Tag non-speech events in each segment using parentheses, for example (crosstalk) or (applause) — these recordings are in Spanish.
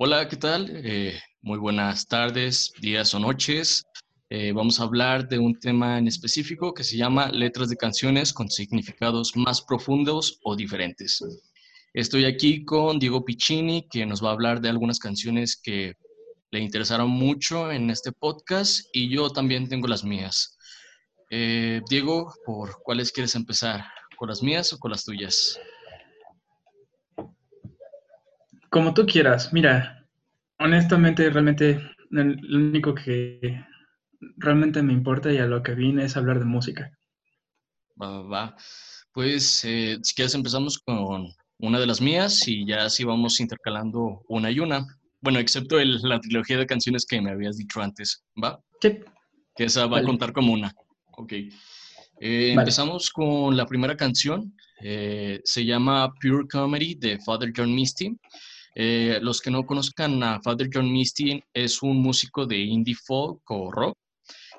Hola, ¿qué tal? Eh, muy buenas tardes, días o noches. Eh, vamos a hablar de un tema en específico que se llama letras de canciones con significados más profundos o diferentes. Estoy aquí con Diego Piccini, que nos va a hablar de algunas canciones que le interesaron mucho en este podcast y yo también tengo las mías. Eh, Diego, ¿por cuáles quieres empezar? ¿Con las mías o con las tuyas? Como tú quieras, mira, honestamente, realmente, lo único que realmente me importa y a lo que vine es hablar de música. Va, va, Pues eh, si quieres empezamos con una de las mías y ya así vamos intercalando una y una. Bueno, excepto la trilogía de canciones que me habías dicho antes, ¿va? Sí. Que esa va a contar como una. Ok. Eh, empezamos con la primera canción. Eh, se llama Pure Comedy de Father John Misty. Eh, los que no conozcan a Father John Misty, es un músico de indie folk o rock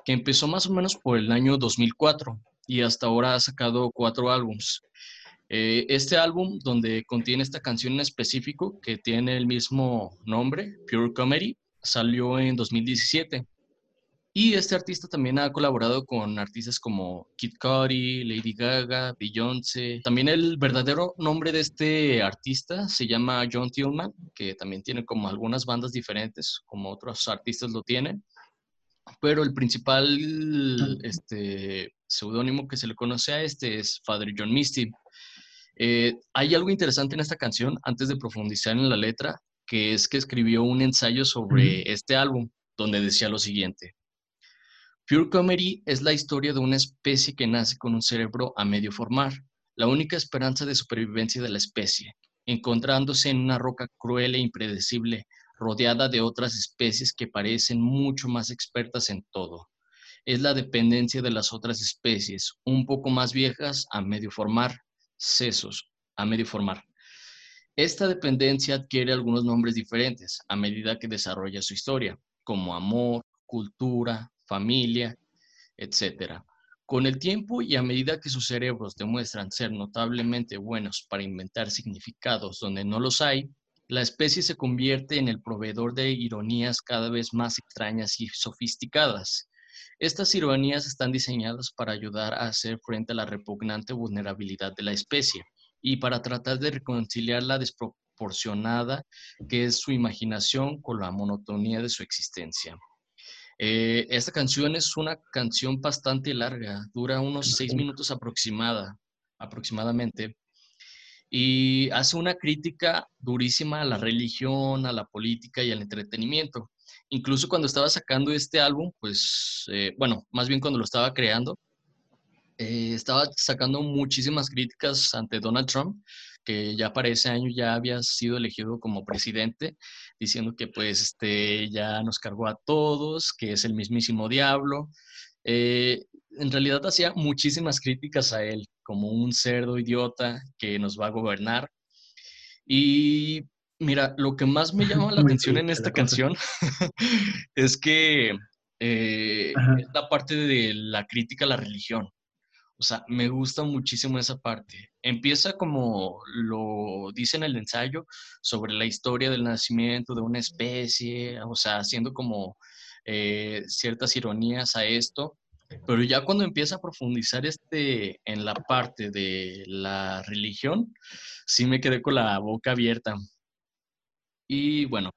que empezó más o menos por el año 2004 y hasta ahora ha sacado cuatro álbums. Eh, este álbum, donde contiene esta canción en específico, que tiene el mismo nombre, Pure Comedy, salió en 2017. Y este artista también ha colaborado con artistas como Kid Cudi, Lady Gaga, Beyoncé. También el verdadero nombre de este artista se llama John Tillman, que también tiene como algunas bandas diferentes, como otros artistas lo tienen. Pero el principal este, seudónimo que se le conoce a este es Father John Misty. Eh, hay algo interesante en esta canción, antes de profundizar en la letra, que es que escribió un ensayo sobre este álbum, donde decía lo siguiente. Pure Comedy es la historia de una especie que nace con un cerebro a medio formar, la única esperanza de supervivencia de la especie, encontrándose en una roca cruel e impredecible, rodeada de otras especies que parecen mucho más expertas en todo. Es la dependencia de las otras especies, un poco más viejas, a medio formar, sesos, a medio formar. Esta dependencia adquiere algunos nombres diferentes a medida que desarrolla su historia, como amor, cultura, familia, etc. Con el tiempo y a medida que sus cerebros demuestran ser notablemente buenos para inventar significados donde no los hay, la especie se convierte en el proveedor de ironías cada vez más extrañas y sofisticadas. Estas ironías están diseñadas para ayudar a hacer frente a la repugnante vulnerabilidad de la especie y para tratar de reconciliar la desproporcionada que es su imaginación con la monotonía de su existencia. Eh, esta canción es una canción bastante larga, dura unos seis minutos aproximada, aproximadamente, y hace una crítica durísima a la religión, a la política y al entretenimiento. Incluso cuando estaba sacando este álbum, pues, eh, bueno, más bien cuando lo estaba creando, eh, estaba sacando muchísimas críticas ante Donald Trump que ya para ese año ya había sido elegido como presidente, diciendo que pues este, ya nos cargó a todos, que es el mismísimo diablo. Eh, en realidad hacía muchísimas críticas a él, como un cerdo idiota que nos va a gobernar. Y mira, lo que más me llama (laughs) la atención en esta canción (laughs) es que eh, es la parte de la crítica a la religión. O sea, me gusta muchísimo esa parte. Empieza como lo dice en el ensayo sobre la historia del nacimiento de una especie, o sea, haciendo como eh, ciertas ironías a esto. Pero ya cuando empieza a profundizar este, en la parte de la religión, sí me quedé con la boca abierta. Y bueno,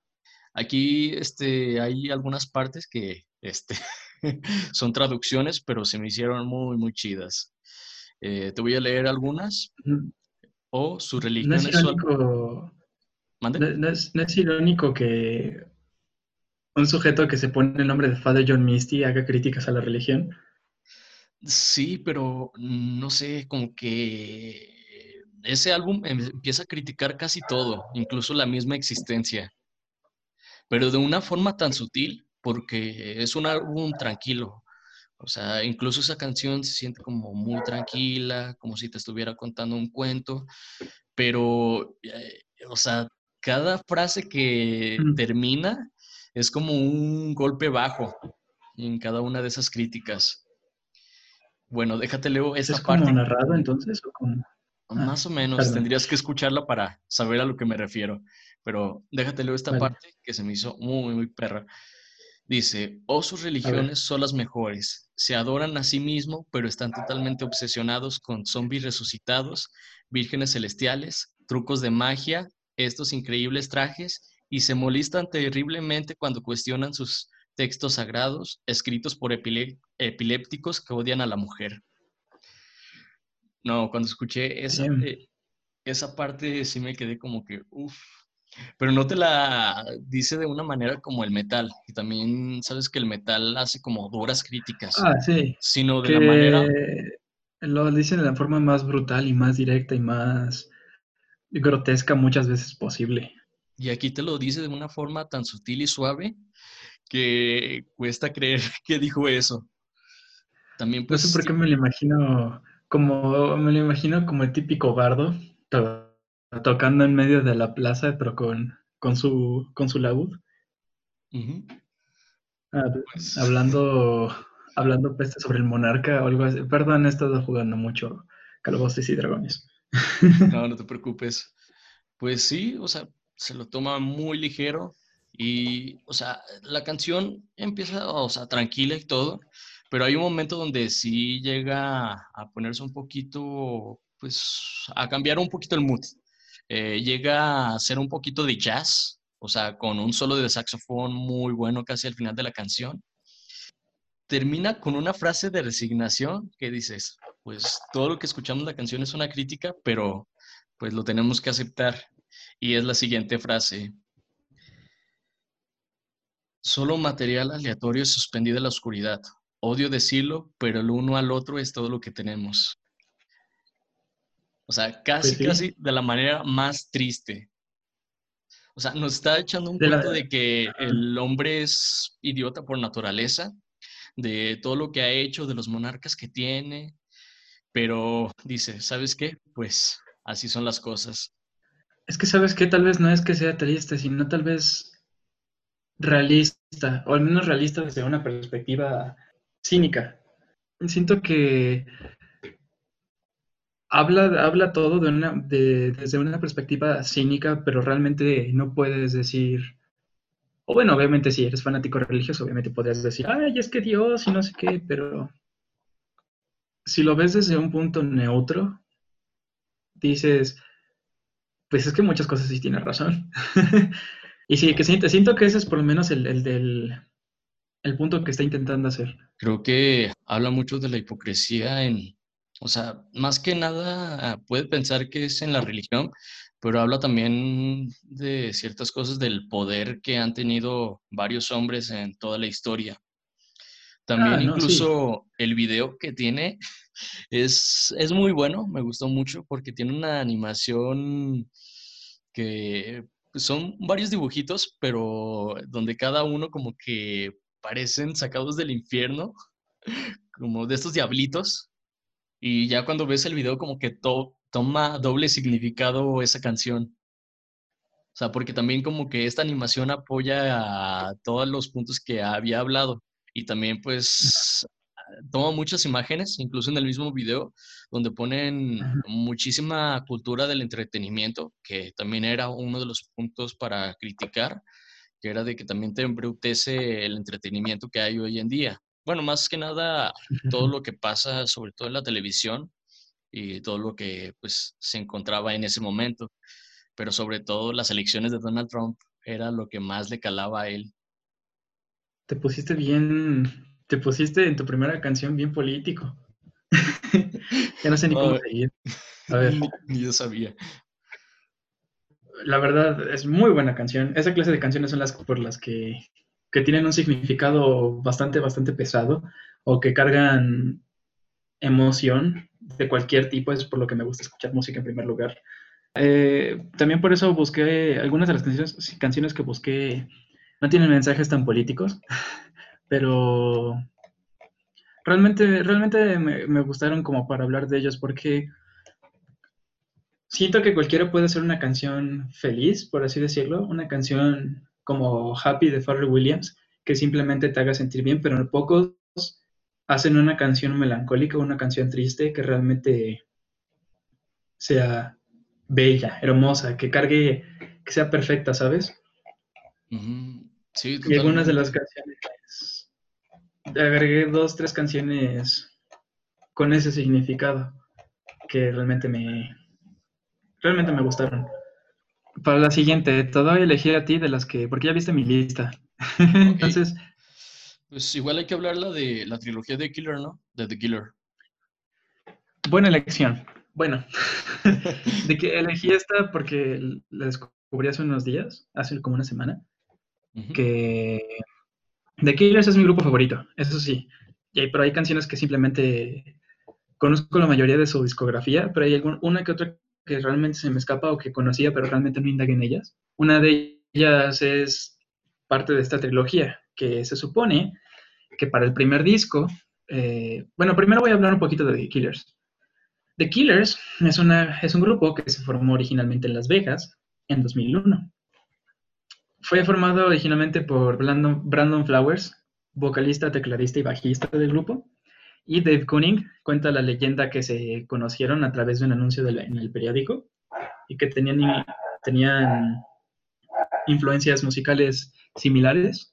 aquí este, hay algunas partes que este, (laughs) son traducciones, pero se me hicieron muy, muy chidas. Eh, te voy a leer algunas. O su religión no es, irónico, no, es, irónico que un sujeto que se pone el nombre de Father John Misty haga críticas a la religión. Sí, pero no sé, como que ese álbum em, empieza a criticar casi todo, incluso la misma existencia, pero de una forma tan sutil, porque es un álbum tranquilo, o sea, incluso esa canción se siente como muy tranquila, como si te estuviera contando un cuento, pero, eh, o sea, cada frase que termina es como un golpe bajo en cada una de esas críticas. Bueno, déjate leo esa ¿Es parte. como narrado entonces? ¿o como? Más o menos, tendrías que escucharla para saber a lo que me refiero. pero déjate luego esta parte que se me hizo muy, muy perra. Dice, oh, sus religiones son las mejores. Se adoran a sí mismos, pero están totalmente obsesionados con zombies resucitados, vírgenes celestiales, trucos de magia, estos increíbles trajes, y se molestan terriblemente cuando cuestionan sus textos sagrados escritos por epilépticos que odian a la mujer. No, cuando escuché esa, eh, esa parte sí me quedé como que, uff, pero no te la dice de una manera como el metal. Y también sabes que el metal hace como duras críticas. Ah, sí. Sino de la manera. Lo dicen de la forma más brutal y más directa y más grotesca muchas veces posible. Y aquí te lo dice de una forma tan sutil y suave que cuesta creer (laughs) que dijo eso. También pues... No sé por qué me lo imagino como, me lo imagino como el típico bardo, tocando en medio de la plaza, pero con, con su, con su laúd. Ah, pues hablando, hablando peste sobre el monarca o algo así. Perdón, he estado jugando mucho Calabozos y Dragones. No, no te preocupes. Pues sí, o sea, se lo toma muy ligero y, o sea, la canción empieza, o sea, tranquila y todo, pero hay un momento donde sí llega a ponerse un poquito, pues, a cambiar un poquito el mood. Eh, llega a ser un poquito de jazz, o sea, con un solo de saxofón muy bueno casi al final de la canción. Termina con una frase de resignación que dices, pues todo lo que escuchamos la canción es una crítica, pero pues lo tenemos que aceptar. Y es la siguiente frase. Solo material aleatorio suspendido en la oscuridad. Odio decirlo, pero el uno al otro es todo lo que tenemos. O sea, casi, pues casi de la manera más triste. O sea, nos está echando un cuento de que el hombre es idiota por naturaleza, de todo lo que ha hecho, de los monarcas que tiene, pero dice, ¿sabes qué? Pues así son las cosas. Es que, ¿sabes qué? Tal vez no es que sea triste, sino tal vez realista, o al menos realista desde una perspectiva cínica. Siento que habla, habla todo desde una perspectiva cínica, pero realmente no puedes decir, o bueno, obviamente si eres fanático religioso, obviamente podrías decir, ay, es que Dios y no sé qué, pero si lo ves desde un punto neutro, dices, pues es que muchas cosas sí tienen razón. (laughs) y sí, que siento, siento que ese es por lo menos el, el del el punto que está intentando hacer. Creo que habla mucho de la hipocresía en, o sea, más que nada puede pensar que es en la religión, pero habla también de ciertas cosas del poder que han tenido varios hombres en toda la historia. También ah, incluso el video que tiene (laughs) es, es muy bueno, me gustó mucho porque tiene una animación que son varios dibujitos, pero donde cada uno como que parecen sacados del infierno, (laughs) como de estos diablitos. Y ya cuando ves el video como que toma doble significado esa canción. O sea, porque también como que esta animación apoya a todos los puntos que había hablado. Y también pues toma muchas imágenes, incluso en el mismo video, donde ponen muchísima cultura del entretenimiento, que también era uno de los puntos para criticar, que era de que también te embrutece el entretenimiento que hay hoy en día bueno, más que nada todo lo que pasa, sobre todo en la televisión y todo lo que pues se encontraba en ese momento, pero sobre todo las elecciones de Donald Trump era lo que más le calaba a él. Te pusiste bien, te pusiste en tu primera canción bien político. (laughs) ya no sé ni cómo seguir. (laughs) A ver. Ni, yo sabía. La verdad, es muy buena canción. Esa clase de canciones son las por las que que tienen un significado bastante, bastante pesado o que cargan emoción de cualquier tipo, es por lo que me gusta escuchar música en primer lugar. Eh, también por eso busqué, algunas de las canciones, canciones que busqué no tienen mensajes tan políticos, (laughs) pero realmente, realmente me, me gustaron como para hablar de ellos porque siento que cualquiera puede hacer una canción feliz, por así decirlo, una canción como Happy de Pharrell Williams, que simplemente te haga sentir bien, pero pocos hacen una canción melancólica, una canción triste que realmente sea bella, hermosa, que cargue sea perfecta, ¿sabes? Sí, Y algunas de las canciones, agregué dos, tres canciones con ese significado que realmente me, realmente me gustaron. Para la siguiente, te doy a elegir a ti de las que, porque ya viste mi lista. (laughs) Entonces... Pues igual hay que hablar la de la trilogía de Killer, ¿no? De The Killer. Buena elección. Bueno, (laughs) de que elegí esta porque la descubrí hace unos días, hace como una semana, que The Killers es mi grupo favorito, eso sí. Y pero hay canciones que simplemente conozco la mayoría de su discografía, pero hay una que otra que realmente se me escapa o que conocía, pero realmente no indagué en ellas. Una de ellas es parte de esta trilogía, que se supone que para el primer disco, eh, bueno, primero voy a hablar un poquito de The Killers. The Killers es, una, es un grupo que se formó originalmente en Las Vegas en 2001. Fue formado originalmente por Brandon, Brandon Flowers, vocalista, tecladista y bajista del grupo, y Dave Cunning cuenta la leyenda que se conocieron a través de un anuncio en el periódico y que tenían, tenían influencias musicales similares.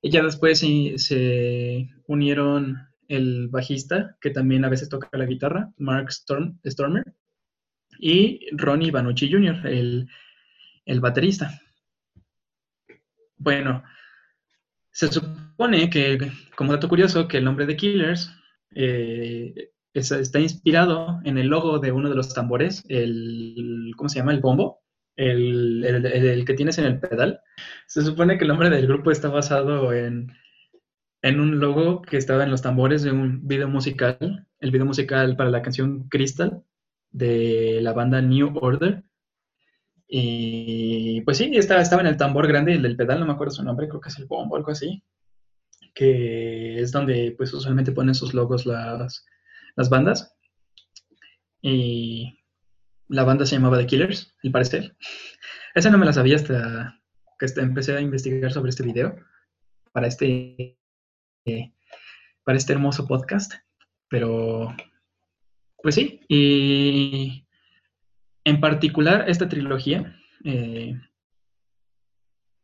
Y ya después se, unieron el bajista, que también a veces toca la guitarra, Mark Stormer, y Ronnie Banucci Jr., el, el baterista. Bueno, se supone que, como dato curioso, que el nombre de Killers eh, está inspirado en el logo de uno de los tambores, el, ¿cómo se llama? El bombo, el, que tienes en el pedal. Se supone que el nombre del grupo está basado en, en un logo que estaba en los tambores de un video musical, el video musical para la canción Crystal de la banda New Order. Y pues sí, estaba, estaba en el tambor grande del pedal, no me acuerdo su nombre, creo que es el bombo, algo así que es donde pues usualmente ponen sus logos las, las bandas. Y la banda se llamaba The Killers, al parecer. (laughs) Esa no me la sabía hasta que este, empecé a investigar sobre este video para este, para este hermoso podcast. Pero, pues sí, y en particular esta trilogía eh,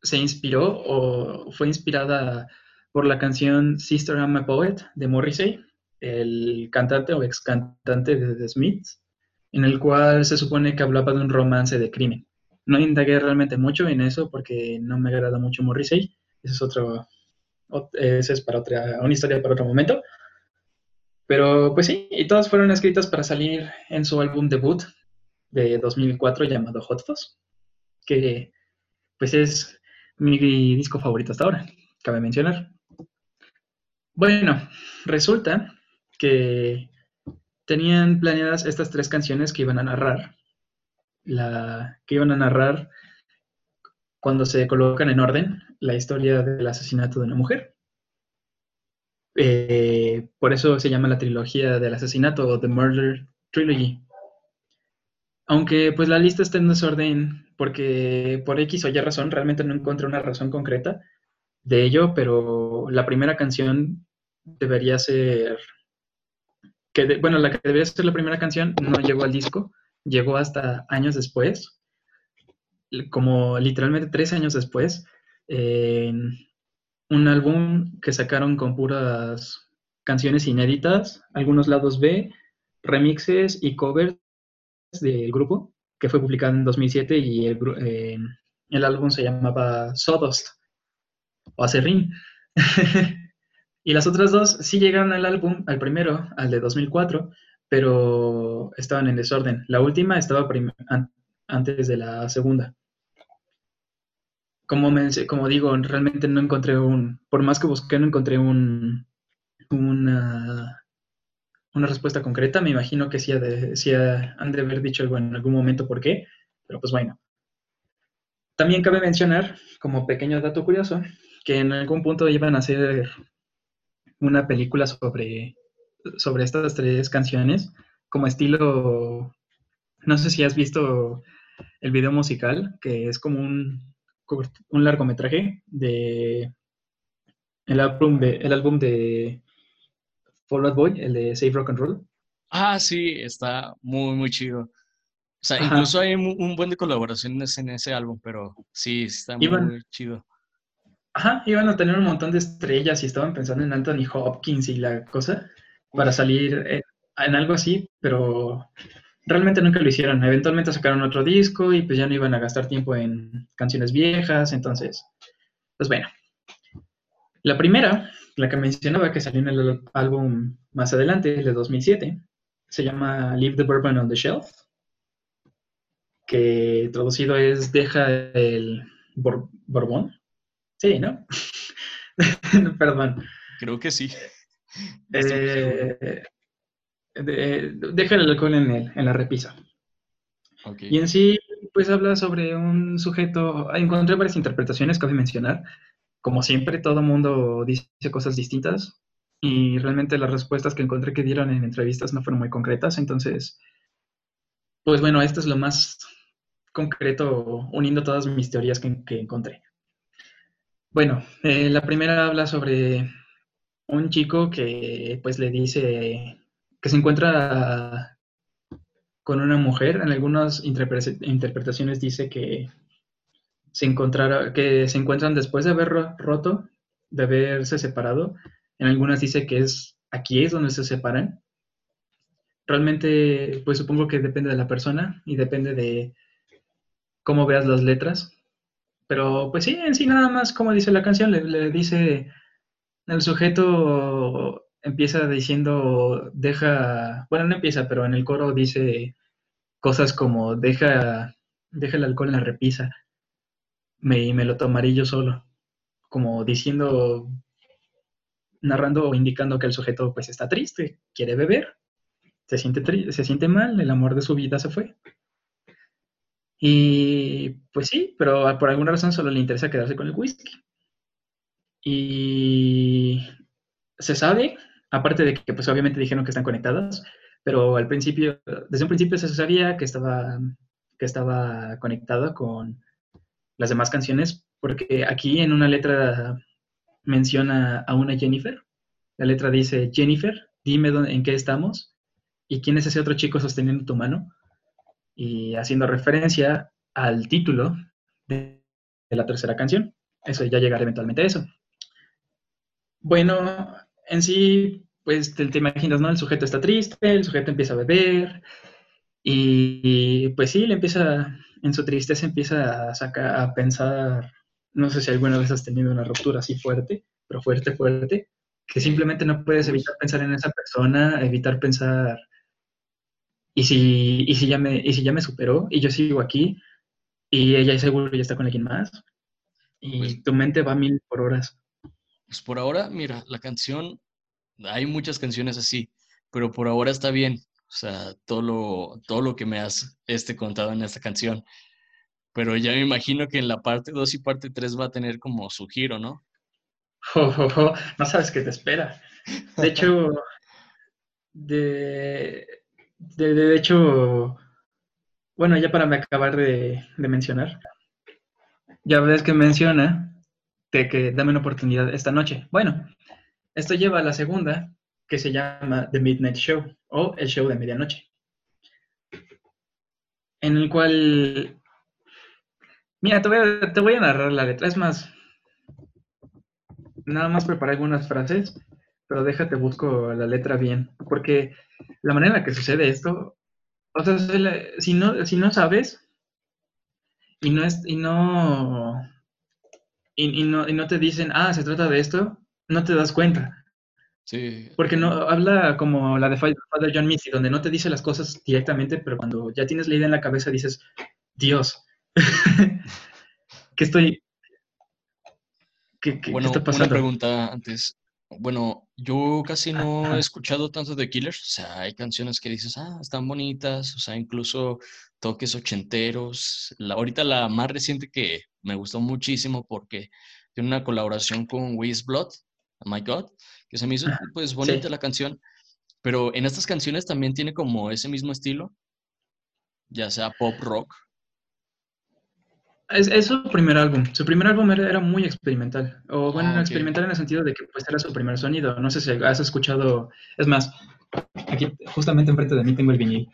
se inspiró o fue inspirada por la canción Sister I'm a Poet de Morrissey, el cantante o ex cantante de The Smiths, en el cual se supone que hablaba de un romance de crimen. No indagué realmente mucho en eso porque no me agrada mucho Morrissey. Ese es otro, ese es para otra, una historia para otro momento. Pero pues sí, y todas fueron escritas para salir en su álbum debut de 2004 llamado Hot Fuzz, que pues es mi disco favorito hasta ahora, cabe mencionar. Bueno, resulta que tenían planeadas estas tres canciones que iban a narrar, la, que iban a narrar cuando se colocan en orden la historia del asesinato de una mujer. Eh, por eso se llama la trilogía del asesinato o The Murder Trilogy. Aunque pues la lista está en desorden porque por X o Y razón realmente no encontré una razón concreta de ello, pero la primera canción debería ser, que bueno, la que debería ser la primera canción no llegó al disco, llegó hasta años después, como literalmente tres años después, en un álbum que sacaron con puras canciones inéditas, algunos lados B, remixes y covers del grupo, que fue publicado en 2007 y el, eh, el álbum se llamaba Sawdust o Acerrín. (laughs) y las otras dos sí llegaron al álbum, al primero, al de 2004, pero estaban en desorden. La última estaba antes de la segunda. Como, como digo, realmente no encontré un, por más que busqué, no encontré un, una, una respuesta concreta. Me imagino que sí, de, sí han de haber dicho algo en algún momento por qué, pero pues bueno. También cabe mencionar, como pequeño dato curioso, que en algún punto iban a hacer una película sobre, sobre estas tres canciones, como estilo, no sé si has visto el video musical, que es como un, un largometraje de el álbum de, el álbum de Fall Out Boy, el de Save Rock and Roll. Ah, sí, está muy, muy chido. O sea, incluso hay un, buen de colaboraciones en ese álbum, pero sí, está muy chido. Ajá, iban a tener un montón de estrellas y estaban pensando en Anthony Hopkins y la cosa para salir en, algo así, pero realmente nunca lo hicieron. Eventualmente sacaron otro disco y pues ya no iban a gastar tiempo en canciones viejas, entonces, pues bueno. La primera, la que mencionaba que salió en el álbum más adelante, el de 2007, se llama Leave the Bourbon on the Shelf que traducido es deja el Borbón. Sí, ¿no? (laughs) Perdón. Creo que sí. Eh, deja el alcohol en, el, en la repisa. Y en sí, pues habla sobre un sujeto. Encontré varias interpretaciones, cabe mencionar. Como siempre, todo mundo dice cosas distintas. Y realmente las respuestas que encontré que dieron en entrevistas no fueron muy concretas. Entonces, pues bueno, esto es lo más concreto uniendo todas mis teorías que, encontré. Bueno, eh, la primera habla sobre un chico que pues le dice que se encuentra con una mujer. En algunas interpretaciones dice que se, encontrara, que se encuentran después de haber roto, de haberse separado. En algunas dice que es aquí es donde se separan. Realmente, pues supongo que depende de la persona y depende de cómo veas las letras. Pero pues sí, en sí nada más como dice la canción, le, dice, el sujeto empieza diciendo, deja, bueno, no empieza, pero en el coro dice cosas como, deja, deja el alcohol en la repisa me, me lo tomaré yo solo, como diciendo, narrando o indicando que el sujeto pues está triste, quiere beber, se siente, se siente mal, el amor de su vida se fue. Y pues sí, pero por alguna razón solo le interesa quedarse con el whisky. Y se sabe, aparte de que pues obviamente dijeron que están conectadas, pero al principio, desde un principio se sabía que estaba, que estaba conectada con las demás canciones, porque aquí en una letra menciona a una Jennifer. La letra dice, Jennifer, dime dónde, en qué estamos y quién es ese otro chico sosteniendo tu mano y haciendo referencia al título de, la tercera canción. Eso ya llegará eventualmente a eso. Bueno, en sí, pues te, imaginas, ¿no? El sujeto está triste, el sujeto empieza a beber y, pues sí, le empieza, en su tristeza empieza a sacar, a pensar, no sé si alguna vez has tenido una ruptura así fuerte, pero fuerte, fuerte, que simplemente no puedes evitar pensar en esa persona, evitar pensar y si, y si, ya, me, y si ya me superó y yo sigo aquí y ella seguro ya está con alguien más y pues tu mente va a mil por horas. Pues por ahora, mira, la canción, hay muchas canciones así, pero por ahora está bien. O sea, todo lo, todo lo que me has este, contado en esta canción. Pero ya me imagino que en la parte 2 y parte 3 va a tener como su giro, ¿no? (laughs) no sabes qué te espera. De (laughs) hecho, de, de, hecho, bueno, ya para me acabar de, mencionar, ya ves que menciona de que dame una oportunidad esta noche. Bueno, esto lleva a la segunda, que se llama The Midnight Show o el show de medianoche, en el cual, mira, te voy a, te voy a narrar la letra, es más, nada más preparé algunas frases, pero déjate busco la letra bien, porque la manera en la que sucede esto, o sea, si no, si no sabes y no es, y no, y, no, y no te dicen, ah, se trata de esto, no te das cuenta. Sí. Porque no habla como la de Father John Misty, donde no te dice las cosas directamente, pero cuando ya tienes la idea en la cabeza dices, Dios, (laughs) ¿qué estoy? ¿Qué, bueno, está pasando? Una pregunta antes bueno, yo casi no he escuchado tanto de Killers, o sea, hay canciones que dices, ah, están bonitas, o sea, incluso toques ochenteros. La, ahorita la más reciente que me gustó muchísimo porque tiene una colaboración con Wiz Blood, oh My God, que se me hizo pues bonita la canción, pero en estas canciones también tiene como ese mismo estilo, ya sea pop rock es, su primer álbum. Su primer álbum era, muy experimental. O bueno, ah, experimental en el sentido de que pues era su primer sonido. No sé si has escuchado. Es más, aquí justamente enfrente de mí tengo el vinil.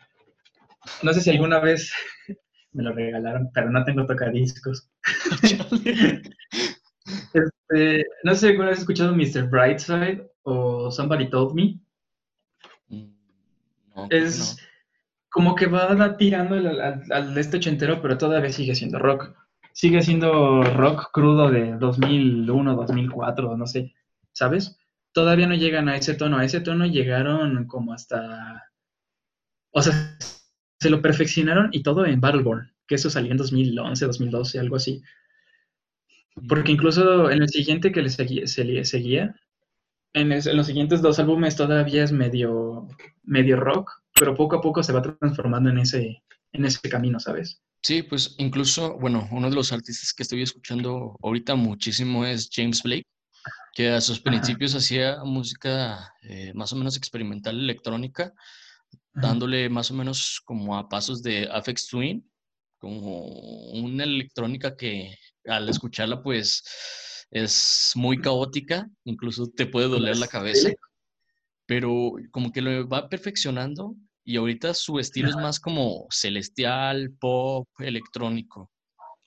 No sé si alguna vez (laughs) me lo regalaron, pero no tengo tocadiscos. (laughs) este, no sé si alguna vez has escuchado Mr. Brightside o Somebody Told Me. Mm, es como que va tirando al, al, este ochentero, pero todavía sigue siendo rock. Sigue siendo rock crudo de 2001, 2004, no sé, ¿sabes? Todavía no llegan a ese tono. A ese tono llegaron como hasta... O sea, se lo perfeccionaron y todo en Battleborn, que eso salió en 2011, 2012, algo así. Porque incluso en el siguiente que le seguía, se seguía en, los siguientes dos álbumes todavía es medio, medio rock, pero poco a poco se va transformando en ese, en ese camino, ¿sabes? Sí, pues incluso, bueno, uno de los artistas que estoy escuchando ahorita muchísimo es James Blake, que a sus principios hacía música eh, más o menos experimental electrónica, dándole más o menos como a pasos de Afex Twin, como una electrónica que al escucharla pues es muy caótica, incluso te puede doler la cabeza, pero como que lo va perfeccionando y ahorita su estilo es más como celestial, pop, electrónico.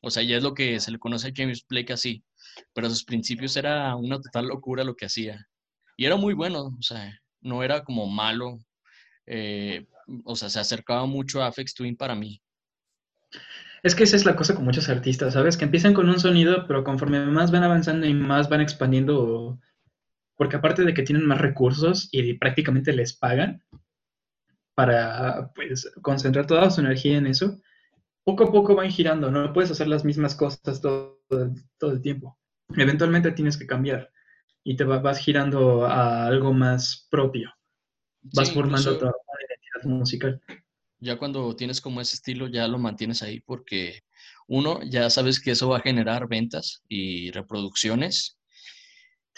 O sea, ya es lo que se le conoce a James Blake así, pero a sus principios era una total locura lo que hacía. Y era muy bueno, o sea, no era como malo, eh, o sea, se acercaba mucho a Afex Twin para mí. Es que esa es la cosa con muchos artistas, ¿sabes? Que empiezan con un sonido, pero conforme más van avanzando y más van expandiendo, porque aparte de que tienen más recursos y prácticamente les pagan para pues, concentrar toda su energía en eso, poco a poco van girando, no puedes hacer las mismas cosas todo, todo el tiempo. Eventualmente tienes que cambiar y te vas girando a algo más propio. Vas formando toda una identidad musical ya cuando tienes como ese estilo, ya lo mantienes ahí porque uno, ya sabes que eso va a generar ventas y reproducciones.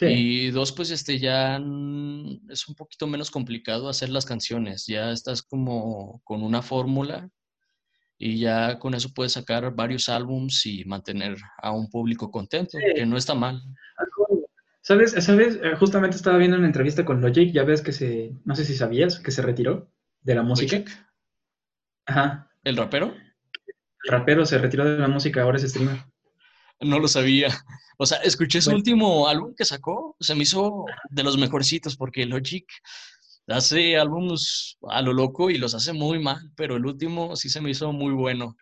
Y dos, pues este ya es un poquito menos complicado hacer las canciones. Ya estás como con una fórmula y ya con eso puedes sacar varios álbums y mantener a un público contento, que no está mal. ¿Sabes? ¿Sabes? Eh, justamente estaba viendo una entrevista con Logic, ya ves que se, no sé si sabías, que se retiró de la música. Ajá. ¿El rapero? El rapero se retiró de la música, ahora es streamer. No lo sabía. O sea, escuché su último álbum que sacó, se me hizo de los mejorcitos porque Logic hace álbumes a lo loco y los hace muy mal, pero el último sí se me hizo muy bueno.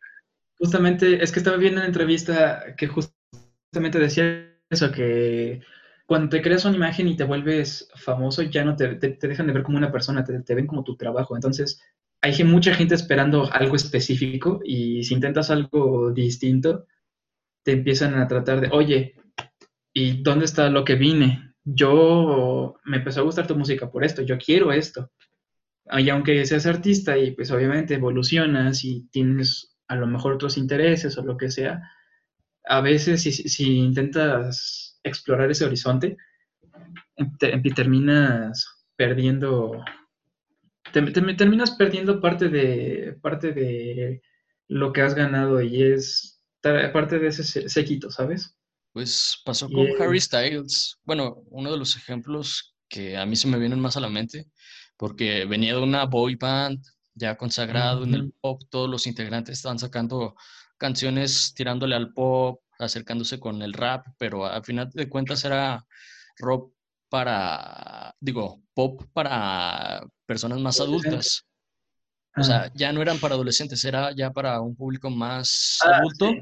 Justamente, es que estaba viendo una entrevista que justamente decía eso, que cuando te creas una imagen y te vuelves famoso, ya no te, dejan de ver como una persona, te, te, ven como tu trabajo. Entonces, hay mucha gente esperando algo específico y si intentas algo distinto, te empiezan a tratar de, oye, ¿y dónde está lo que vine? Yo me empezó a gustar tu música por esto, yo quiero esto. Y aunque seas artista y pues obviamente evolucionas y tienes a lo mejor otros intereses o lo que sea, a veces si, intentas explorar ese horizonte, terminas perdiendo te, terminas perdiendo parte de, parte de lo que has ganado y es parte de ese séquito, ¿sabes? Pues pasó con Harry Styles. Bueno, uno de los ejemplos que a mí se me vienen más a la mente, porque venía de una boy band ya consagrado en el pop, todos los integrantes estaban sacando canciones tirándole al pop, acercándose con el rap, pero al final de cuentas era rock para, digo, pop para personas más adultas. O sea, ya no eran para adolescentes, era ya para un público más ah, adulto,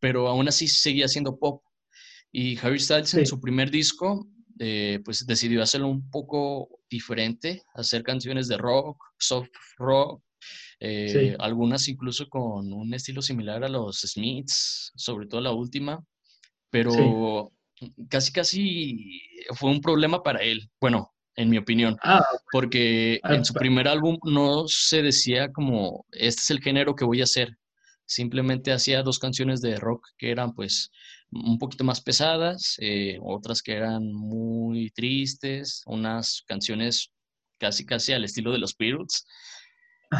pero aún así seguía siendo pop. Y Harry Styles en su primer disco, eh, pues decidió hacerlo un poco diferente, hacer canciones de rock, soft rock, eh, algunas incluso con un estilo similar a los Smiths, sobre todo la última, pero casi, casi fue un problema para él. Bueno, en mi opinión. Ah, porque ah, en su primer álbum no se decía como, este es el género que voy a hacer. Simplemente hacía dos canciones de rock que eran pues un poquito más pesadas, eh, otras que eran muy tristes, unas canciones casi casi al estilo de los Beatles.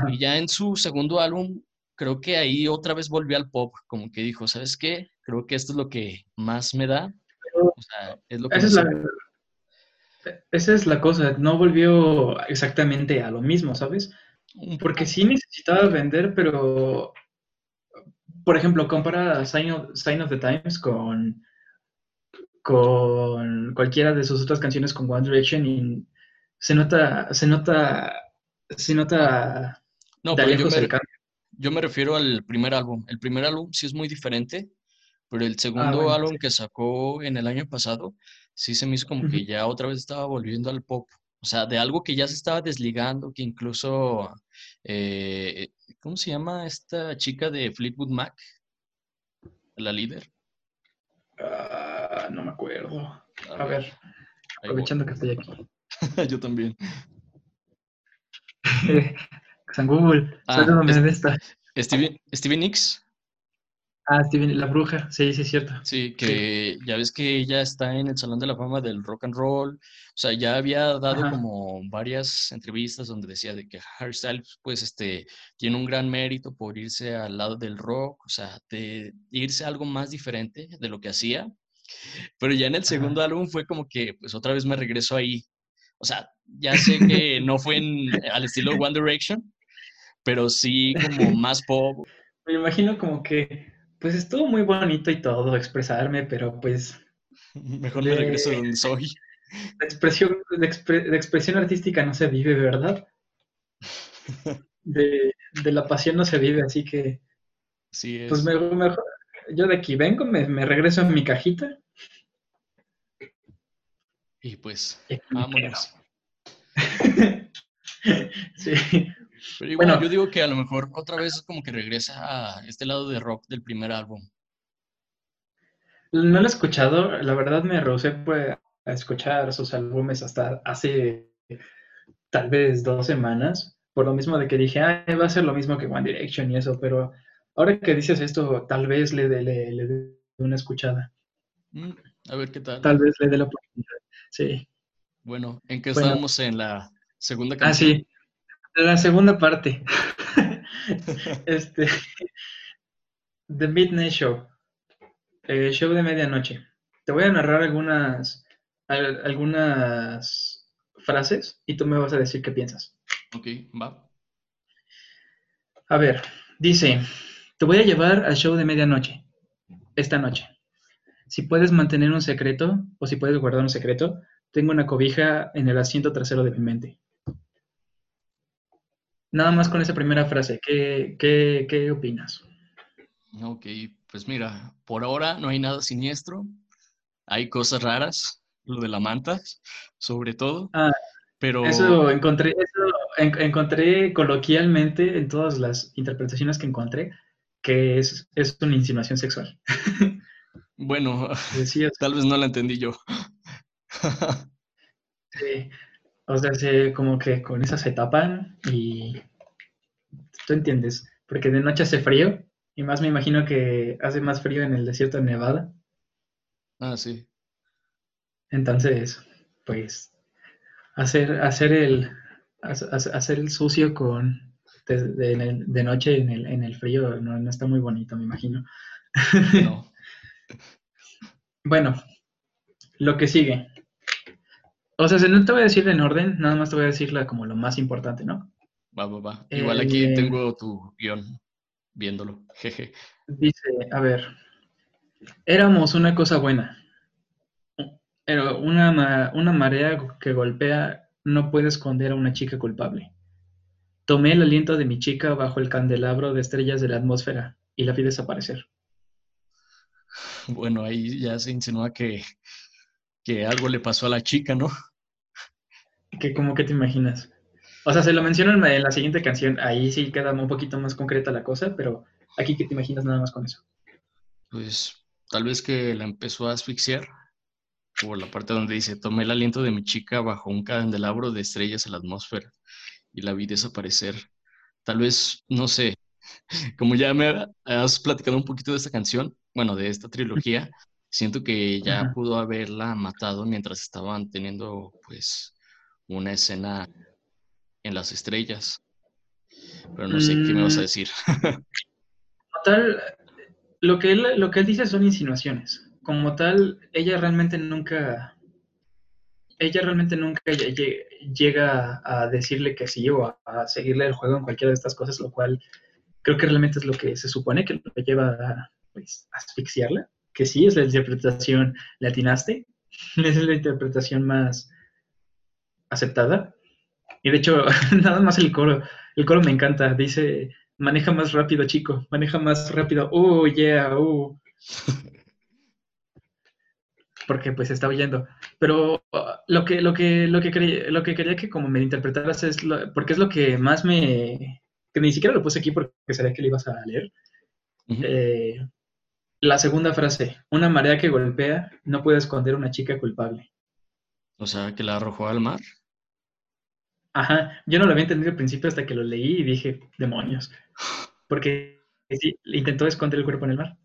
Y ya en su segundo álbum, creo que ahí otra vez volvió al pop, como que dijo, ¿sabes qué? Creo que esto es lo que más me da esa, es la, cosa, no volvió exactamente a lo mismo, ¿sabes? Porque sí necesitaba vender, pero por ejemplo, compara Sign of, Sign of the Times con, con cualquiera de sus otras canciones con One Direction y se nota, se nota, se nota no, pero yo me, yo me, refiero al primer álbum. El primer álbum sí es muy diferente, pero el segundo ah, álbum que sacó en el año pasado sí se me hizo como que ya otra vez estaba volviendo al pop. O sea, de algo que ya se estaba desligando, que incluso, eh, ¿cómo se llama esta chica de Fleetwood Mac? La líder. Ah, no me acuerdo. A, ver, aprovechando que estoy aquí. (laughs) Yo también. (laughs) San Google, ah, es, Stevie, Stevie Nicks. Ah, Steven, la bruja, sí, sí, es cierto. Sí, que ya ves que ella está en el Salón de la Fama del Rock and Roll. O sea, ya había dado como varias entrevistas donde decía de que Harry Styles, pues, este, tiene un gran mérito por irse al lado del rock, o sea, de irse a algo más diferente de lo que hacía. Pero ya en el segundo álbum fue como que, pues, otra vez me regreso ahí. O sea, ya sé que (laughs) no fue al estilo One Direction, pero sí como (laughs) más pop. Me imagino como que pues estuvo muy bonito y todo expresarme, pero pues... Mejor me regreso donde soy. La expresión, de, expresión artística no se vive, ¿verdad? De, la pasión no se vive, así que... Sí, Pues mejor, yo de aquí vengo, me, regreso a mi cajita. Y pues, vámonos. (laughs) sí. Pero igual, bueno, yo digo que a lo mejor otra vez es como que regresa a este lado de rock del primer álbum. No lo he escuchado, la verdad me rehusé pues, a escuchar sus álbumes hasta hace tal vez dos semanas, por lo mismo de que dije, ah, va a ser lo mismo que One Direction y eso, pero ahora que dices esto, tal vez le dé le, una escuchada. Mm, a ver qué tal. Tal vez le dé la oportunidad, sí. Bueno, ¿en qué estábamos en la segunda canción? Ah, sí. La segunda parte. (laughs) este. The Midnight Show. El show de medianoche. Te voy a narrar algunas, algunas frases y tú me vas a decir qué piensas. Ok, va. A ver, dice, te voy a llevar al show de medianoche, esta noche. Si puedes mantener un secreto o si puedes guardar un secreto, tengo una cobija en el asiento trasero de mi mente. Nada más con esa primera frase, ¿qué, qué, opinas? Ok, pues mira, por ahora no hay nada siniestro, hay cosas raras, lo de la manta, sobre todo, ah, pero... Eso encontré, eso encontré coloquialmente en todas las interpretaciones que encontré, que es, es una insinuación sexual. Bueno, (laughs) tal vez no la entendí yo. sí, o sea, como que con esas se tapan y tú entiendes, porque de noche hace frío y más me imagino que hace más frío en el desierto de Nevada. Ah, sí. Entonces, pues, hacer, hacer, el, hacer el sucio con de, noche en el, en el frío no, no, está muy bonito, me imagino. No. (laughs) bueno, lo que sigue. O sea, no te voy a decir en orden, nada más te voy a decir como lo más importante, ¿no? Va, va, va. Igual aquí eh, tengo tu guion viéndolo. Jeje. Dice, a ver, éramos una cosa buena. Pero una, una marea que golpea no puede esconder a una chica culpable. Tomé el aliento de mi chica bajo el candelabro de estrellas de la atmósfera y la vi desaparecer. Bueno, ahí ya se insinúa que, que algo le pasó a la chica, ¿no? ¿Qué, ¿Cómo que te imaginas? O sea, se lo menciono en la siguiente canción, ahí sí queda un poquito más concreta la cosa, pero aquí ¿qué te imaginas nada más con eso? Pues tal vez que la empezó a asfixiar, por la parte donde dice, tomé el aliento de mi chica bajo un candelabro de estrellas en la atmósfera y la vi desaparecer. Tal vez, no sé, (laughs) como ya me has platicado un poquito de esta canción, bueno, de esta trilogía, siento que ya pudo haberla matado mientras estaban teniendo pues una escena en las estrellas. Pero no sé qué me vas a mm. decir. (laughs) tal, lo que, él, lo que él dice son insinuaciones. Como tal, ella realmente nunca, ella realmente nunca llega a decirle que sí o a, seguirle el juego en cualquiera de estas cosas, lo cual creo que realmente es lo que se supone que lo lleva a pues, asfixiarla. Que sí, es la interpretación, le atinaste, (laughs) es la interpretación más aceptada. Y de hecho, (laughs) nada más el coro, el coro me encanta, dice, maneja más rápido, chico, maneja más rápido, oh, yeah, oh. (laughs) porque pues está oyendo. Pero uh, lo que, lo que, lo que, quería, lo que quería que como me interpretaras es, porque es lo que más me, que ni siquiera lo puse aquí porque sabía que le ibas a leer. Eh, la segunda frase, una marea que golpea no puede esconder una chica culpable. O sea, que la arrojó al mar. Ajá, yo no lo había entendido al principio hasta que lo leí y dije, demonios. Porque sí, intentó esconder el cuerpo en el mar.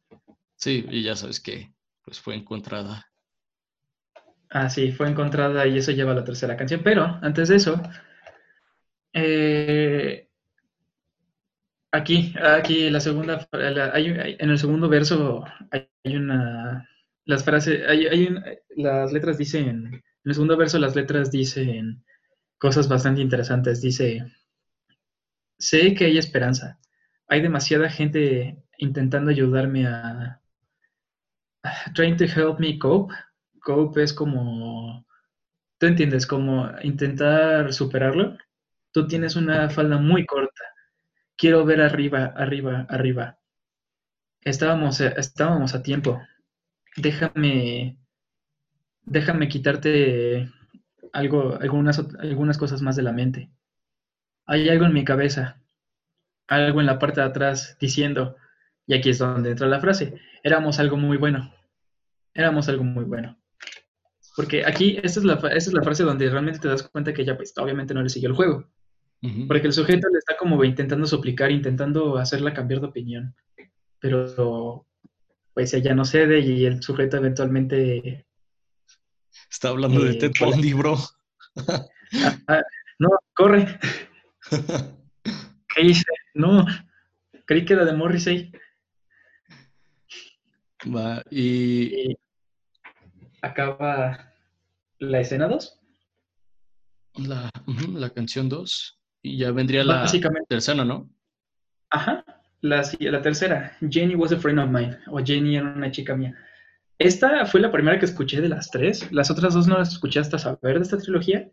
Sí, y ya sabes que pues fue encontrada Ah, sí, fue encontrada y eso lleva a la tercera canción. Pero antes de eso, eh, aquí, aquí la segunda, en el segundo verso hay, una, las frases, hay, las letras dicen, en el segundo verso las letras dicen cosas bastante interesantes. Dice, sé que hay esperanza. Hay demasiada gente intentando ayudarme a, trying to help me cope cope es como, tú entiendes, como intentar superarlo. Tú tienes una falda muy corta. Quiero ver arriba, arriba, arriba. Estábamos, estábamos a tiempo. Déjame, déjame quitarte algo, algunas, algunas cosas más de la mente. Hay algo en mi cabeza, algo en la parte de atrás diciendo, y aquí es donde entra la frase, éramos algo muy bueno, éramos algo muy bueno. Porque aquí, esta es, la, es la frase donde realmente te das cuenta que ella, pues, obviamente no le siguió el juego. Porque el sujeto le está como intentando suplicar, intentando hacerla cambiar de opinión. Pero, pues, ella no cede y el sujeto eventualmente... Está hablando de eh, Ted Bundy, bro. No, corre. (laughs) ¿Qué hice? No, creí que era de Morrissey. Va, y acaba la escena 2. La, la canción 2. Y ya vendría la tercera, ¿no? Ajá, la, la tercera. Jenny was a friend of mine. O Jenny era una chica mía. Esta fue la primera que escuché de las tres. Las otras dos no las escuché hasta saber de esta trilogía.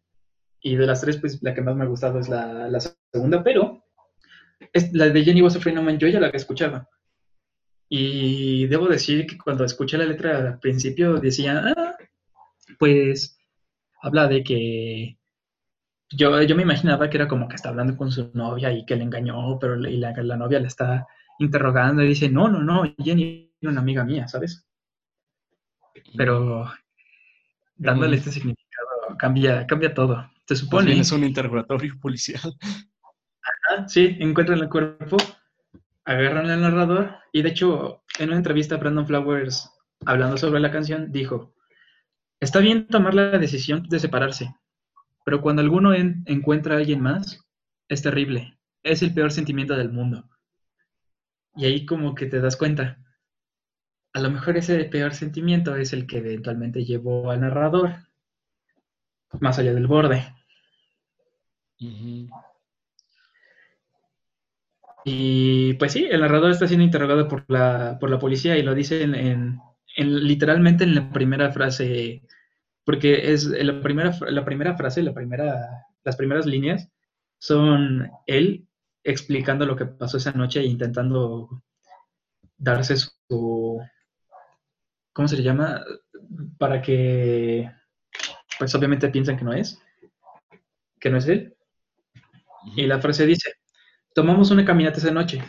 Y de las tres, pues la que más me ha gustado es la, segunda. Pero es, la de Jenny was a yo ya la había escuchado. Y debo decir que cuando escuché la letra al principio decía, ah, pues habla de que yo, yo me imaginaba que era como que está hablando con su novia y que le engañó, pero y la, la novia le está interrogando y dice, no, no, no, Jenny es una amiga mía, ¿sabes? Pero dándole este significado cambia, cambia todo. Se supone. Es un interrogatorio policial. sí, encuentran el cuerpo agarran al narrador y de hecho en una entrevista Brandon Flowers hablando sobre la canción dijo, está bien tomar la decisión de separarse, pero cuando alguno encuentra a alguien más, es terrible, es el peor sentimiento del mundo. Y ahí como que te das cuenta, a lo mejor ese peor sentimiento es el que eventualmente llevó al narrador más allá del borde. Y pues sí, el narrador está siendo interrogado por la, por la policía y lo dice en, literalmente en la primera frase, porque es la primera, la primera frase, la primera, las primeras líneas son él explicando lo que pasó esa noche e intentando darse su, ¿cómo se le llama? Para que, pues obviamente piensan que no es, que no es él. Y la frase dice, Tomamos una caminata esa noche,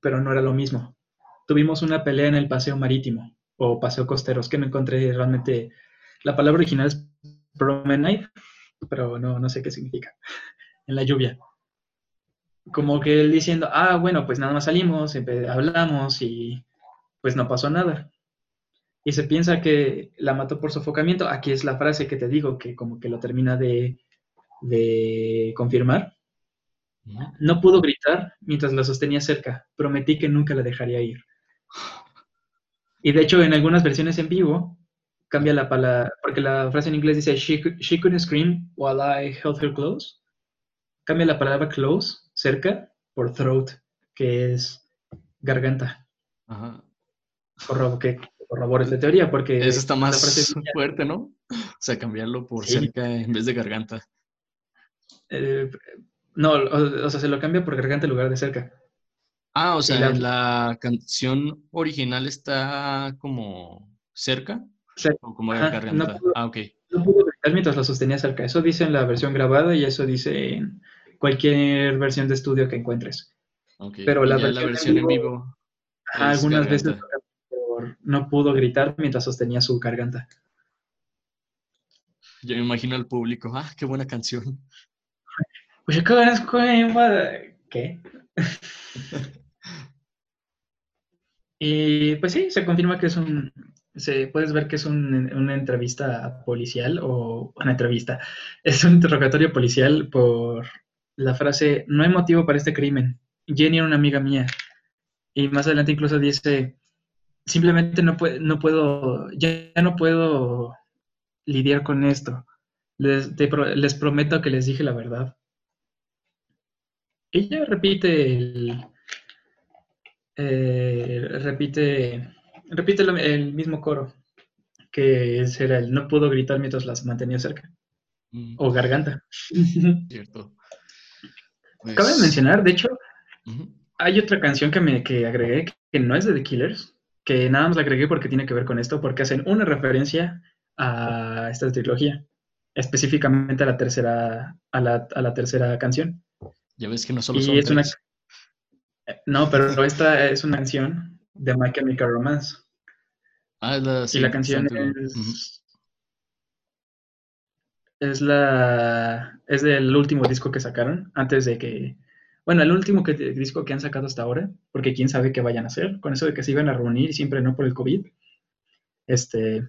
pero no era lo mismo. Tuvimos una pelea en el paseo marítimo o paseo costero, es que no encontré realmente, la palabra original es promenade, pero no, no sé qué significa, (laughs) en la lluvia. Como que él diciendo, ah, bueno, pues nada más salimos, hablamos y pues no pasó nada. Y se piensa que la mató por sofocamiento. Aquí es la frase que te digo, que como que lo termina de, de confirmar. No pudo gritar mientras la sostenía cerca. Prometí que nunca la dejaría ir. Y de hecho, en algunas versiones en vivo, cambia la palabra, porque la frase en inglés dice, she, she couldn't scream while I held her close. Cambia la palabra close, cerca, por throat, que es garganta. Ajá. Corrobo, que corrobores de teoría, porque... Eso está más fuerte, ¿no? O sea, cambiarlo por cerca en vez de garganta. Eh, no, o, sea, se lo cambia por garganta en lugar de cerca. Ah, o sea, la... la canción original está como cerca. O como garganta. No pudo, ah, ok. No pudo gritar mientras lo sostenía cerca. Eso dice en la versión grabada y eso dice en cualquier versión de estudio que encuentres. Pero la, versión, en vivo. algunas veces no pudo gritar mientras sostenía su garganta. Yo me imagino al público, ah, qué buena canción. Pues ¿Qué? (laughs) y pues sí, se confirma que es un. Se, puedes ver que es una entrevista policial o una entrevista. (laughs) Es un interrogatorio policial por la frase: No hay motivo para este crimen. Jenny era una amiga mía. Y más adelante incluso dice: Simplemente no, no puedo, ya no puedo lidiar con esto. Les, les prometo que les dije la verdad. Ella repite el, eh, repite, repite el mismo coro, que era el no pudo gritar mientras las mantenía cerca. Mm. O garganta. (laughs) Cierto. Cabe pues mencionar, de hecho, hay otra canción que me que agregué que no es de The Killers, que nada más la agregué porque tiene que ver con esto, porque hacen una referencia a esta trilogía, específicamente a la tercera, a la, a la tercera canción. Ya ves que no solo son No, pero esta es una canción de My Chemical Romance. Ah, la, y la canción es... Es la... Es del último disco que sacaron, antes de que... Bueno, el último que, disco que han sacado hasta ahora, porque quién sabe qué vayan a hacer, con eso de que se iban a reunir y siempre no por el COVID. Este,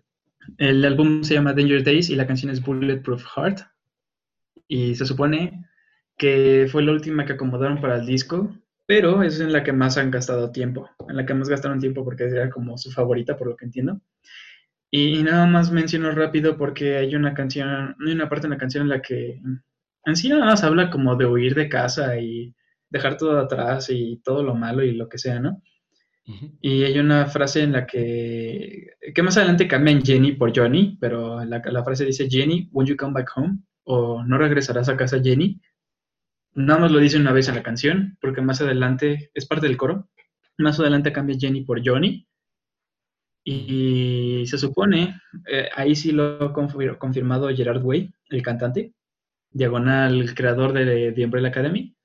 el álbum se llama Danger Days y la canción es Bulletproof Heart. Y se supone que fue la última que acomodaron para el disco, pero es en la que más han gastado tiempo, en la que más gastaron tiempo porque era como su favorita, por lo que entiendo. Y, nada más menciono rápido porque hay una canción, hay una parte en la canción en la que en sí nada más habla como de huir de casa y dejar todo atrás y todo lo malo y lo que sea, ¿no? Y hay una frase en la que, que más adelante cambian Jenny por Johnny, pero la, la frase dice, Jenny, won't you come back home? O no regresarás a casa, Jenny. Nada más lo dice una vez en la canción, porque más adelante, es parte del coro, más adelante cambia Jenny por Johnny. Y se supone, eh, ahí sí lo ha confirmado Gerard Way, el cantante, diagonal creador de The Umbrella Academy.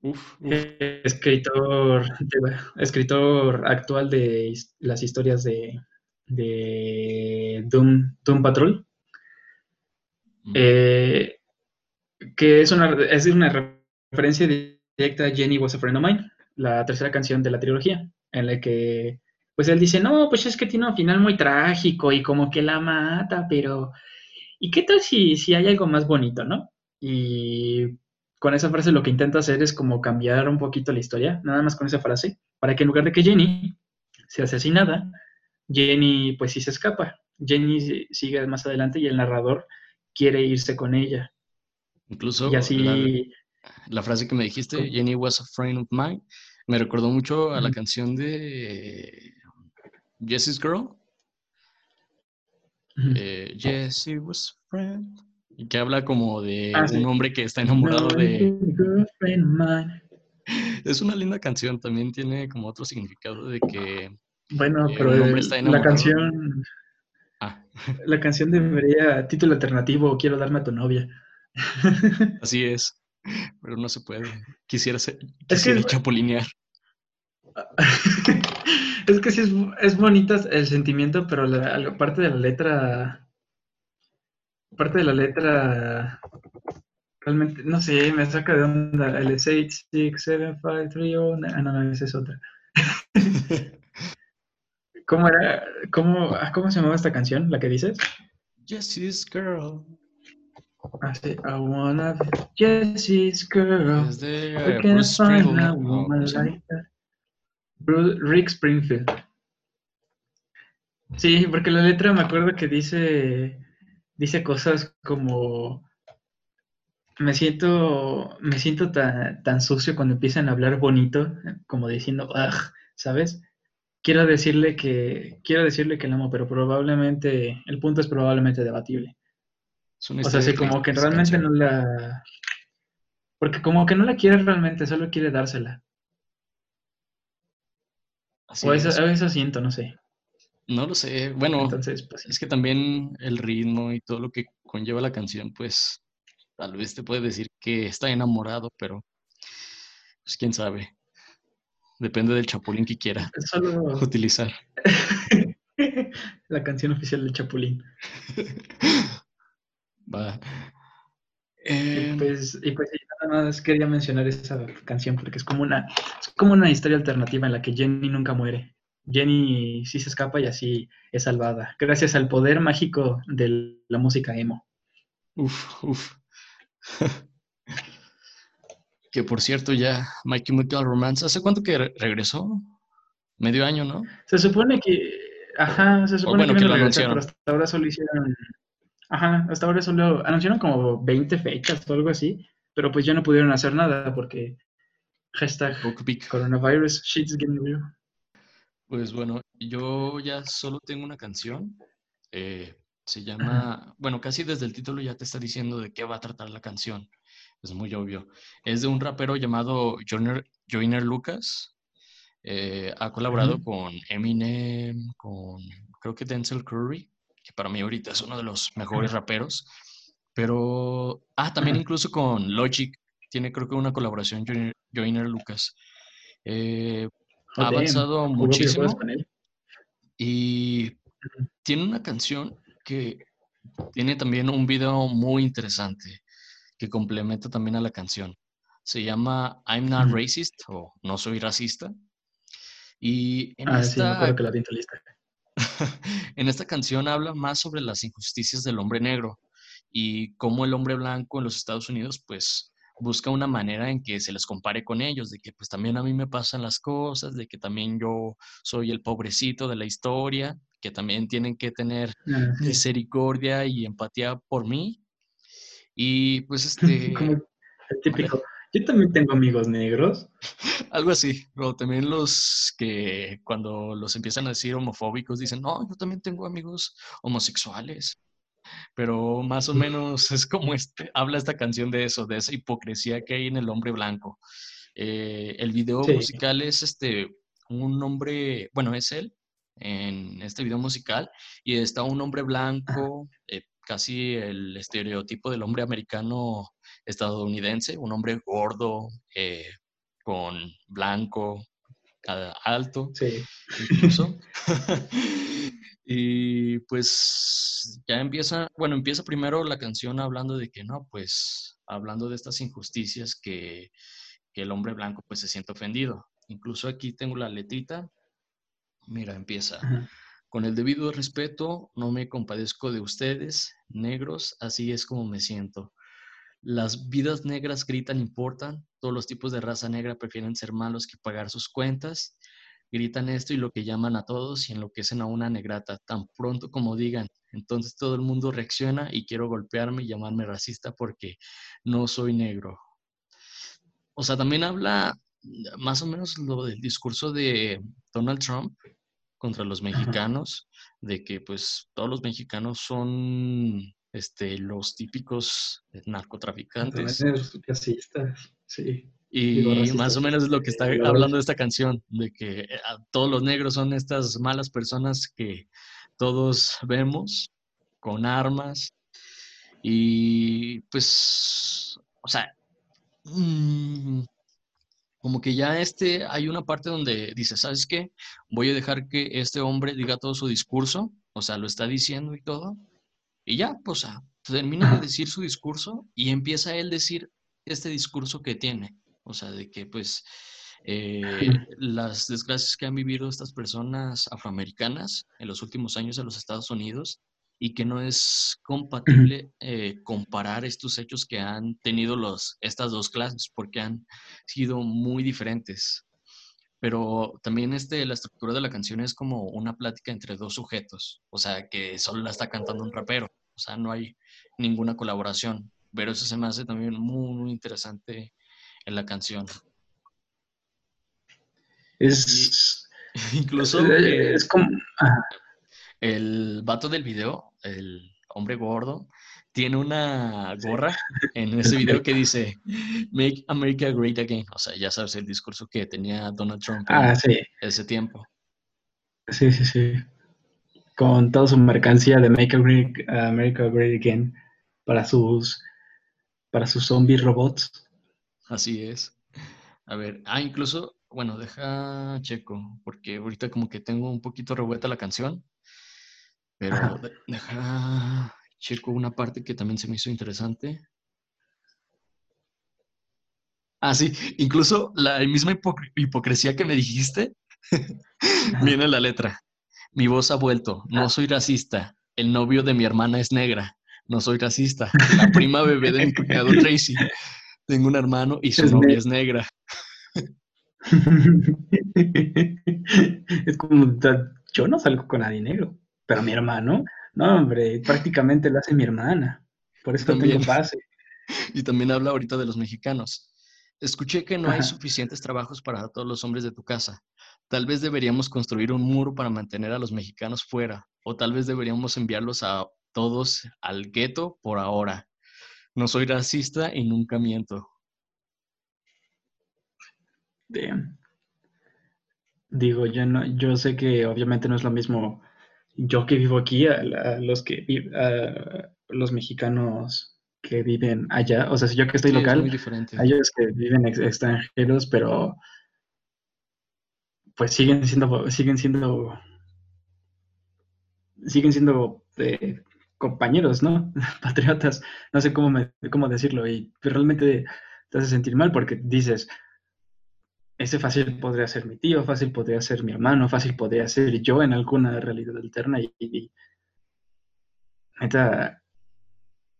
Uf, Escritor, (laughs) escritor actual de las historias de, de Doom, Doom Patrol. Mm. Eh, que es una, es una referencia directa a Jenny Was a Friend of Mine, la tercera canción de la trilogía, en la que pues él dice, no, pues es que tiene un final muy trágico y como que la mata, pero ¿y qué tal si, si hay algo más bonito, no? Y con esa frase lo que intenta hacer es como cambiar un poquito la historia, nada más con esa frase, para que en lugar de que Jenny sea asesinada, Jenny pues sí se escapa. Jenny sigue más adelante y el narrador quiere irse con ella. Incluso y así, la, frase que me dijiste, Jenny was a friend of mine, me recordó mucho a la canción de Jessie's Girl. Eh, Jessie was a friend y que habla como de ah, un hombre que está enamorado de... Es una linda canción, también tiene como otro significado de que... Bueno, eh, pero la canción... Ah. (laughs) La canción debería, título alternativo, quiero darme a tu novia. (laughs) Así es, pero no se puede. Quisiera, ser, quisiera chapulinear. (laughs) es que sí es, es bonita el sentimiento, pero la, parte de la letra parte de la letra realmente, no sé, me saca de onda. El 8, 6, 7, 5, 3, 1. Ah, no, no, esa es otra. (laughs) ¿Cómo era? ¿Cómo, ah, ¿Cómo se llamaba esta canción? ¿La que dices? Jesse's Girl. Ah, sí. I wanna be Jesse's Girl. Es de uh, Bruce Springfield. Rick Springfield. Sí, porque la letra me acuerdo que dice, dice cosas como me siento, me siento tan, tan sucio cuando empiezan a hablar bonito, como diciendo, ah, ¿sabes? Quiero decirle que, quiero decirle que la amo, pero probablemente, el punto es probablemente debatible. o sea, sí, como que realmente no la, porque como que no la quiere realmente, solo quiere dársela. o eso, eso siento, no sé. No lo sé. Bueno, Entonces, pues, es que también el ritmo y todo lo que conlleva la canción, pues tal vez te puede decir que está enamorado, pero pues quién sabe. Depende del chapulín que quiera utilizar. (laughs) la canción oficial del chapulín. (laughs) Va. Y em, pues, y pues nada más quería mencionar esa canción porque es como una, es como una historia alternativa en la que Jenny nunca muere. Jenny sí se escapa y así es salvada, gracias al poder mágico de la música emo. Uf, uf. (laughs) que por cierto ya My Chemical Romance, ¿hace cuánto que regresó? Medio año, ¿no? Se supone que, ajá, se supone que, lo anunciaron. pero hasta ahora solo hicieron, ajá, hasta ahora solo anunciaron como 20 fechas o algo así, pero pues ya no pudieron hacer nada porque hashtag coronavirus, shit's getting real. Pues bueno, yo ya solo tengo una canción. Eh, se llama, bueno, casi desde el título ya te está diciendo de qué va a tratar la canción. Es muy obvio. Es de un rapero llamado Joyner, Lucas. Eh, ha colaborado con Eminem, con creo que Denzel Curry, que para mí ahorita es uno de los mejores raperos. Pero, ah, también incluso con Logic. Tiene creo que una colaboración Joyner, Lucas. Eh, ha avanzado muchísimo. Y tiene una canción que tiene también un video muy interesante que complementa también a la canción. Se llama I'm Not Racist o No Soy Racista. Y en ah, esta... que la (laughs) en esta canción habla más sobre las injusticias del hombre negro y cómo el hombre blanco en los Estados Unidos pues busca una manera en que se les compare con ellos, de que pues también a mí me pasan las cosas, de que también yo soy el pobrecito de la historia, que también tienen que tener misericordia y empatía por mí. Y pues este... (laughs) Como el típico, yo también tengo amigos negros. (laughs) Algo así, pero también los que cuando los empiezan a decir homofóbicos dicen, no, yo también tengo amigos homosexuales pero más o menos es como este, habla esta canción de eso, de esa hipocresía que hay en el hombre blanco. Eh, el video musical es este, un hombre, bueno, es él en este video musical y está un hombre blanco, eh, casi el estereotipo del hombre americano estadounidense, un hombre gordo, eh, con blanco, alto, sí. incluso. (laughs) y pues ya empieza, bueno, empieza primero la canción hablando de que no, pues hablando de estas injusticias que, el hombre blanco pues se siente ofendido. Incluso aquí tengo la letrita. Mira, empieza. Con el debido respeto, no me compadezco de ustedes, negros, así es como me siento. Las vidas negras gritan, importan. Todos los tipos de raza negra prefieren ser malos que pagar sus cuentas. Gritan esto y lo que llaman a todos y enloquecen a una negrata, tan pronto como digan. Entonces todo el mundo reacciona y quiero golpearme y llamarme racista porque no soy negro. O sea, también habla más o menos lo del discurso de Donald Trump contra los mexicanos, de que pues todos los mexicanos son este, los típicos narcotraficantes. Sí. Y más o menos es lo que está hablando de esta canción, de que eh, todos los negros son estas malas personas que todos vemos con armas. Y pues, o sea, mm, como que ya este, hay una parte donde dice, ¿sabes qué? Voy a dejar que este hombre diga todo su discurso, o sea, lo está diciendo y todo, y ya, pues, termina de decir su discurso y empieza él a decir este discurso que tiene. O sea, de que pues eh, las desgracias que han vivido estas personas afroamericanas en los últimos años en los Estados Unidos y que no es compatible eh, comparar estos hechos que han tenido los, estas dos clases porque han sido muy diferentes. pero también este, la estructura de la canción es como una plática entre dos sujetos, o sea, que solo la está cantando un rapero, o sea, no hay ninguna colaboración, pero eso se me hace también muy, muy interesante en la canción. Es... (laughs) incluso... Eh, es, como... El vato del video, el hombre gordo, tiene una gorra en (laughs) ese video que dice Make America Great Again. O sea, ya sabes el discurso que tenía Donald Trump en ah, ese tiempo. Sí, sí, sí. Con toda su mercancía de Make America Great Again para sus para sus zombies robots. Así es. A ver, ah, incluso, bueno, deja checo, porque ahorita como que tengo un poquito revuelta la canción, pero deja checo una parte que también se me hizo interesante. Ah, sí, incluso la misma hipocresía que me dijiste (laughs) viene en la letra. Mi voz ha vuelto, no ah. soy racista, el novio de mi hermana es negra, no soy racista, la prima bebé de mi cuñado Tracy, tengo un hermano y su novia es negra. es como, yo no salgo con nadie negro, pero mi hermano no, hombre, prácticamente lo hace mi hermana. Por eso también, tengo base. Y también habla ahorita de los mexicanos. Escuché que no hay suficientes trabajos para todos los hombres de tu casa. Tal vez deberíamos construir un muro para mantener a los mexicanos fuera, o tal vez deberíamos enviarlos a todos al gueto por ahora. No soy racista y nunca miento. Digo, yo no, yo sé que obviamente no es lo mismo yo que vivo aquí, a, los que los mexicanos que viven allá, o sea, si yo que estoy local, a ellos que viven extranjeros, pero pues siguen siendo, siguen siendo, siguen siendo eh, compañeros, ¿no? (laughs) Patriotas, no sé cómo, cómo decirlo, y realmente te hace sentir mal porque dices, ese fácil podría ser mi tío, fácil podría ser mi hermano, fácil podría ser yo en alguna realidad alterna y, neta,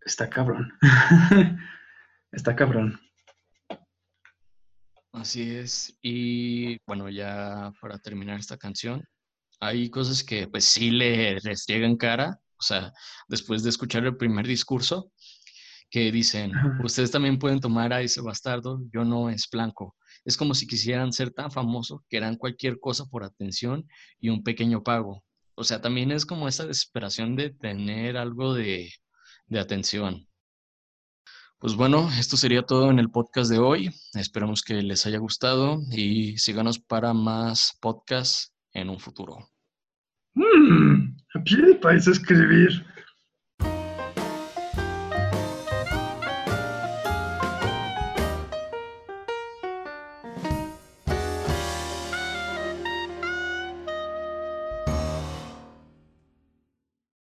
está cabrón. (laughs) está cabrón. Así es. Y bueno, ya para terminar esta canción, hay cosas que pues sí le restriegan cara, o sea, después de escuchar el primer discurso, que dicen, ustedes también pueden tomar a ese bastardo, yo no es blanco. Es como si quisieran ser tan famosos que harán cualquier cosa por atención y un pequeño pago. O sea, también es como esa desesperación de tener algo de, de atención. Pues bueno, esto sería todo en el podcast de hoy. Esperamos que les haya gustado y síganos para más podcasts en un futuro. Mm, a pie de país escribir.